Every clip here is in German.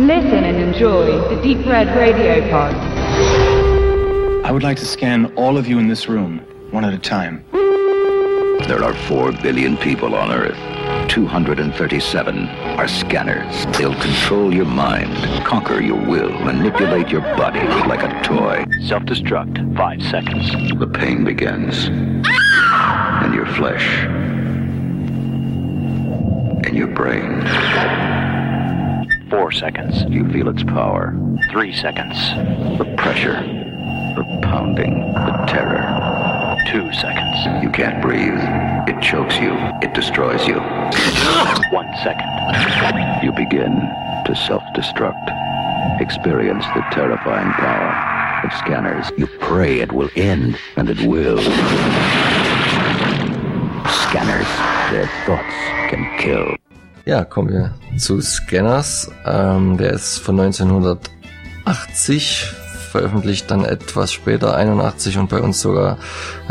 Listen and enjoy the Deep Red Radio Pod. I would like to scan all of you in this room, one at a time. There are 4 billion people on Earth. 237 are scanners. They'll control your mind, conquer your will, manipulate your body like a toy. Self-destruct. Five seconds. The pain begins. In your flesh. In your brain. Four seconds. You feel its power. Three seconds. The pressure. The pounding. The terror. Two seconds. You can't breathe. It chokes you. It destroys you. One second. You begin to self-destruct. Experience the terrifying power of scanners. You pray it will end, and it will. Scanners. Their thoughts can kill. Ja, kommen wir zu Scanners. Ähm, der ist von 1980, veröffentlicht dann etwas später, 81 und bei uns sogar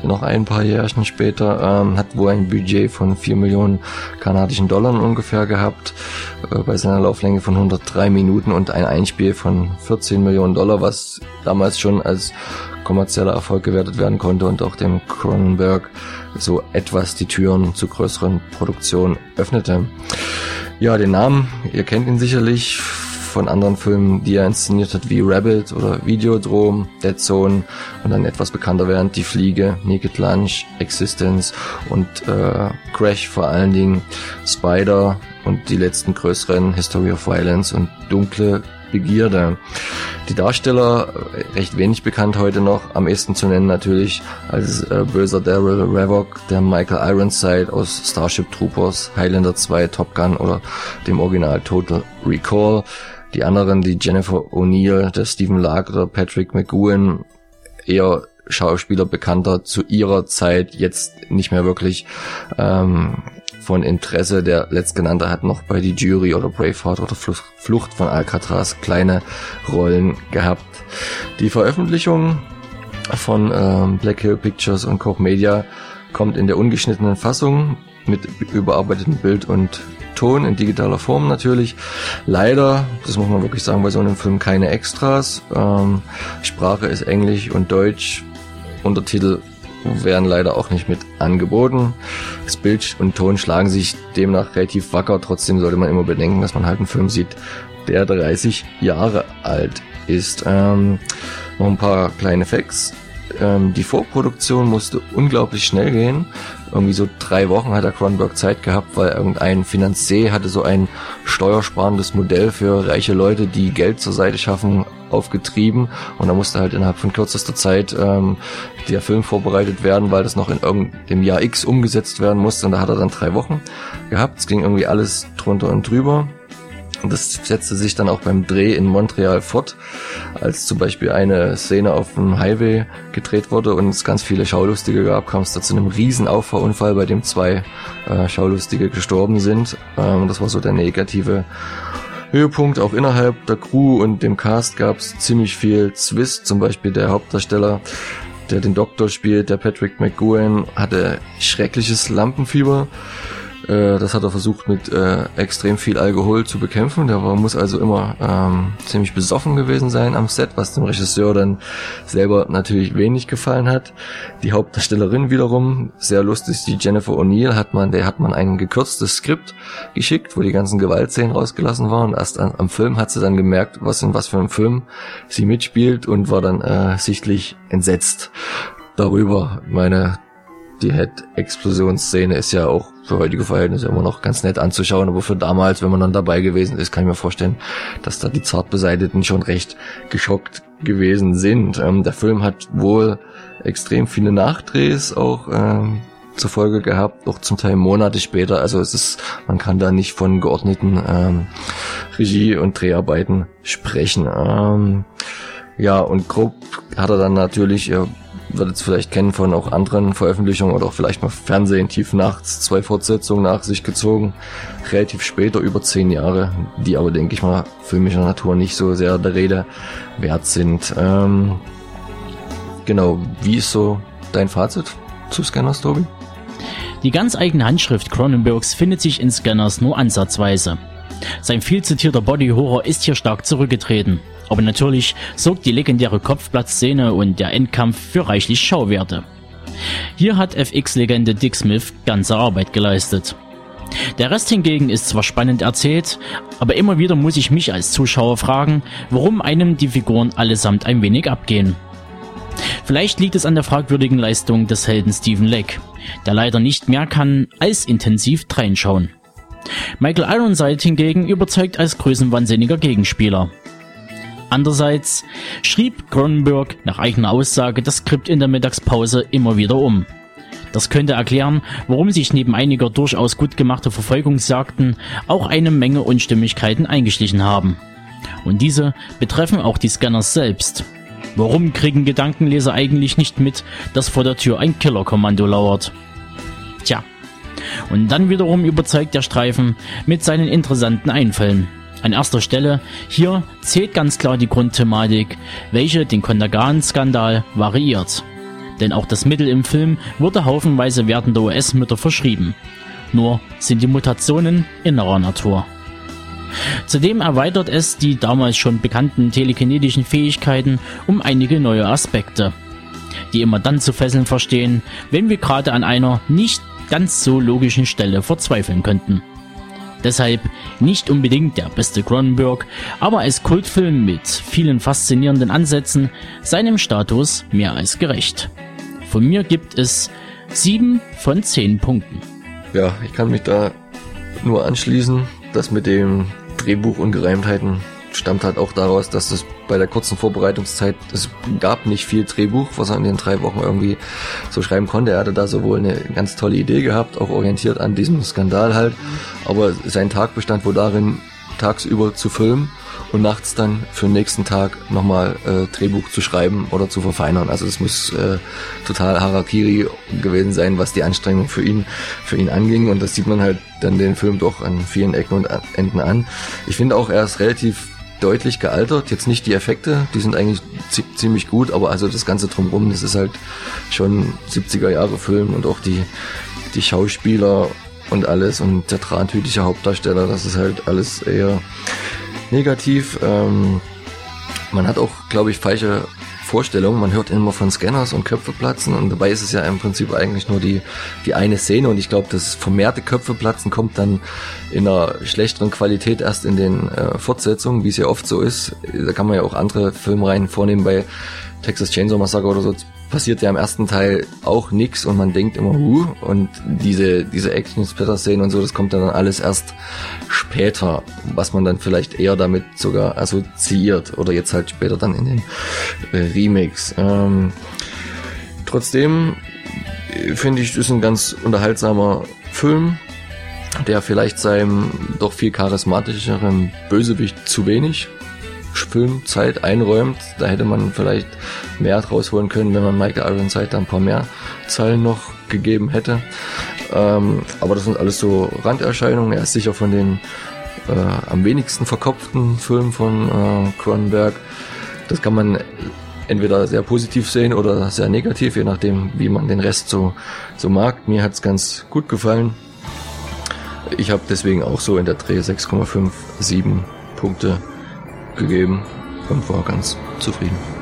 noch ein paar Jährchen später. Ähm, hat wohl ein Budget von 4 Millionen kanadischen Dollar ungefähr gehabt, äh, bei seiner Lauflänge von 103 Minuten und ein Einspiel von 14 Millionen Dollar, was damals schon als kommerzieller Erfolg gewertet werden konnte und auch dem Cronenberg so etwas die Türen zu größeren Produktionen öffnete. Ja, den Namen, ihr kennt ihn sicherlich von anderen Filmen, die er inszeniert hat, wie Rabbit oder Videodrom, Dead Zone und dann etwas bekannter während Die Fliege, Naked Lunch, Existence und äh, Crash vor allen Dingen, Spider und die letzten größeren History of Violence und Dunkle Begierde. Die Darsteller recht wenig bekannt heute noch, am ehesten zu nennen natürlich als äh, böser Daryl Ravok, der Michael Ironside aus Starship Troopers, Highlander 2, Top Gun oder dem Original Total Recall. Die anderen, die Jennifer O'Neill, der Stephen Lark oder Patrick McGowan, eher Schauspieler bekannter zu ihrer Zeit, jetzt nicht mehr wirklich ähm, von Interesse. Der letztgenannte hat noch bei die Jury oder Braveheart oder Flucht von Alcatraz kleine Rollen gehabt. Die Veröffentlichung von ähm, Black Hill Pictures und Koch Media kommt in der ungeschnittenen Fassung mit überarbeitetem Bild und Ton in digitaler Form natürlich. Leider, das muss man wirklich sagen, bei so einem Film keine Extras. Ähm, Sprache ist Englisch und Deutsch. Untertitel werden leider auch nicht mit angeboten. Das Bild und Ton schlagen sich demnach relativ wacker. Trotzdem sollte man immer bedenken, dass man halt einen Film sieht, der 30 Jahre alt ist. Ähm, noch ein paar kleine Facts. Ähm, die Vorproduktion musste unglaublich schnell gehen. Irgendwie so drei Wochen hat der Cronenberg Zeit gehabt, weil irgendein Finanzier hatte so ein steuersparendes Modell für reiche Leute, die Geld zur Seite schaffen, aufgetrieben. Und da musste halt innerhalb von kürzester Zeit ähm, der Film vorbereitet werden, weil das noch in irgendeinem Jahr X umgesetzt werden musste. Und da hat er dann drei Wochen gehabt. Es ging irgendwie alles drunter und drüber. Und das setzte sich dann auch beim Dreh in Montreal fort, als zum Beispiel eine Szene auf dem Highway gedreht wurde und es ganz viele Schaulustige gab, kam es da zu einem riesen Auffahrunfall, bei dem zwei äh, Schaulustige gestorben sind. Ähm, das war so der negative Höhepunkt. Auch innerhalb der Crew und dem Cast gab es ziemlich viel Zwist. Zum Beispiel der Hauptdarsteller, der den Doktor spielt, der Patrick McGowan, hatte schreckliches Lampenfieber. Äh, das hat er versucht mit äh, extrem viel Alkohol zu bekämpfen. Der war, muss also immer ähm, ziemlich besoffen gewesen sein am Set, was dem Regisseur dann selber natürlich wenig gefallen hat. Die Hauptdarstellerin wiederum, sehr lustig, die Jennifer O'Neill, hat man, der hat man ein gekürztes Skript geschickt, wo die ganzen Gewaltszenen rausgelassen waren. Erst an, am Film hat sie dann gemerkt, was in was für einem Film sie mitspielt und war dann äh, sichtlich entsetzt darüber. Meine die Head-Explosionsszene ist ja auch für heutige Verhältnisse immer noch ganz nett anzuschauen, aber für damals, wenn man dann dabei gewesen ist, kann ich mir vorstellen, dass da die zart beseiteten schon recht geschockt gewesen sind. Ähm, der Film hat wohl extrem viele Nachdrehs auch ähm, zur Folge gehabt, auch zum Teil Monate später. Also es ist, man kann da nicht von geordneten ähm, Regie- und Dreharbeiten sprechen. Ähm, ja, und grob hat er dann natürlich, ihr werdet es vielleicht kennen von auch anderen Veröffentlichungen oder auch vielleicht mal Fernsehen tief nachts, zwei Fortsetzungen nach sich gezogen, relativ später, über zehn Jahre, die aber, denke ich mal, filmischer Natur nicht so sehr der Rede wert sind. Ähm, genau, wie ist so dein Fazit zu Scanners, Tobi? Die ganz eigene Handschrift Cronenbergs findet sich in Scanners nur ansatzweise. Sein viel zitierter Body Horror ist hier stark zurückgetreten. Aber natürlich sorgt die legendäre Kopfplatzszene und der Endkampf für reichlich Schauwerte. Hier hat FX-Legende Dick Smith ganze Arbeit geleistet. Der Rest hingegen ist zwar spannend erzählt, aber immer wieder muss ich mich als Zuschauer fragen, warum einem die Figuren allesamt ein wenig abgehen. Vielleicht liegt es an der fragwürdigen Leistung des Helden Stephen Leck, der leider nicht mehr kann als intensiv dreinschauen. Michael Ironside hingegen überzeugt als größenwahnsinniger Gegenspieler. Andererseits schrieb Cronenberg nach eigener Aussage das Skript in der Mittagspause immer wieder um. Das könnte erklären, warum sich neben einiger durchaus gut gemachter Verfolgungsjagden auch eine Menge Unstimmigkeiten eingeschlichen haben. Und diese betreffen auch die Scanners selbst. Warum kriegen Gedankenleser eigentlich nicht mit, dass vor der Tür ein Killerkommando lauert? Tja. Und dann wiederum überzeugt der Streifen mit seinen interessanten Einfällen. An erster Stelle hier zählt ganz klar die Grundthematik, welche den Kontergan-Skandal variiert. Denn auch das Mittel im Film wurde haufenweise werdender US-Mütter verschrieben. Nur sind die Mutationen innerer Natur. Zudem erweitert es die damals schon bekannten telekinetischen Fähigkeiten um einige neue Aspekte, die immer dann zu fesseln verstehen, wenn wir gerade an einer nicht ganz so logischen Stelle verzweifeln könnten. Deshalb nicht unbedingt der beste Cronenberg, aber als Kultfilm mit vielen faszinierenden Ansätzen seinem Status mehr als gerecht. Von mir gibt es 7 von 10 Punkten. Ja, ich kann mich da nur anschließen. Das mit dem Drehbuch Ungereimtheiten stammt halt auch daraus, dass es bei der kurzen Vorbereitungszeit, es gab nicht viel Drehbuch, was er in den drei Wochen irgendwie so schreiben konnte. Er hatte da sowohl eine ganz tolle Idee gehabt, auch orientiert an diesem Skandal halt, aber sein Tag bestand wohl darin, tagsüber zu filmen und nachts dann für den nächsten Tag nochmal äh, Drehbuch zu schreiben oder zu verfeinern. Also das muss äh, total Harakiri gewesen sein, was die Anstrengung für ihn für ihn anging und das sieht man halt dann den Film doch an vielen Ecken und Enden an. Ich finde auch, er ist relativ deutlich gealtert. Jetzt nicht die Effekte, die sind eigentlich ziemlich gut, aber also das Ganze drumherum, das ist halt schon 70er Jahre Film und auch die, die Schauspieler und alles und der drahthütige Hauptdarsteller, das ist halt alles eher negativ. Ähm, man hat auch, glaube ich, falsche Vorstellungen. Man hört immer von Scanners und Köpfe platzen und dabei ist es ja im Prinzip eigentlich nur die, die eine Szene und ich glaube, das vermehrte Köpfe platzen kommt dann in einer schlechteren Qualität erst in den äh, Fortsetzungen, wie es ja oft so ist. Da kann man ja auch andere Filmreihen vornehmen bei Texas Chainsaw Massacre oder so passiert ja im ersten Teil auch nix und man denkt immer, huh, und diese, diese Action-Splitter-Szenen und so, das kommt dann alles erst später, was man dann vielleicht eher damit sogar assoziiert oder jetzt halt später dann in den äh, Remakes. Ähm, trotzdem äh, finde ich, ist ein ganz unterhaltsamer Film, der vielleicht seinem doch viel charismatischeren Bösewicht zu wenig Filmzeit einräumt. Da hätte man vielleicht mehr rausholen können, wenn man Michael Ironside da ein paar mehr Zeilen noch gegeben hätte. Ähm, aber das sind alles so Randerscheinungen. Er ist sicher von den äh, am wenigsten verkopften Filmen von äh, Cronenberg. Das kann man entweder sehr positiv sehen oder sehr negativ, je nachdem, wie man den Rest so, so mag. Mir hat es ganz gut gefallen. Ich habe deswegen auch so in der Dreh 6,57 Punkte gegeben und war ganz zufrieden.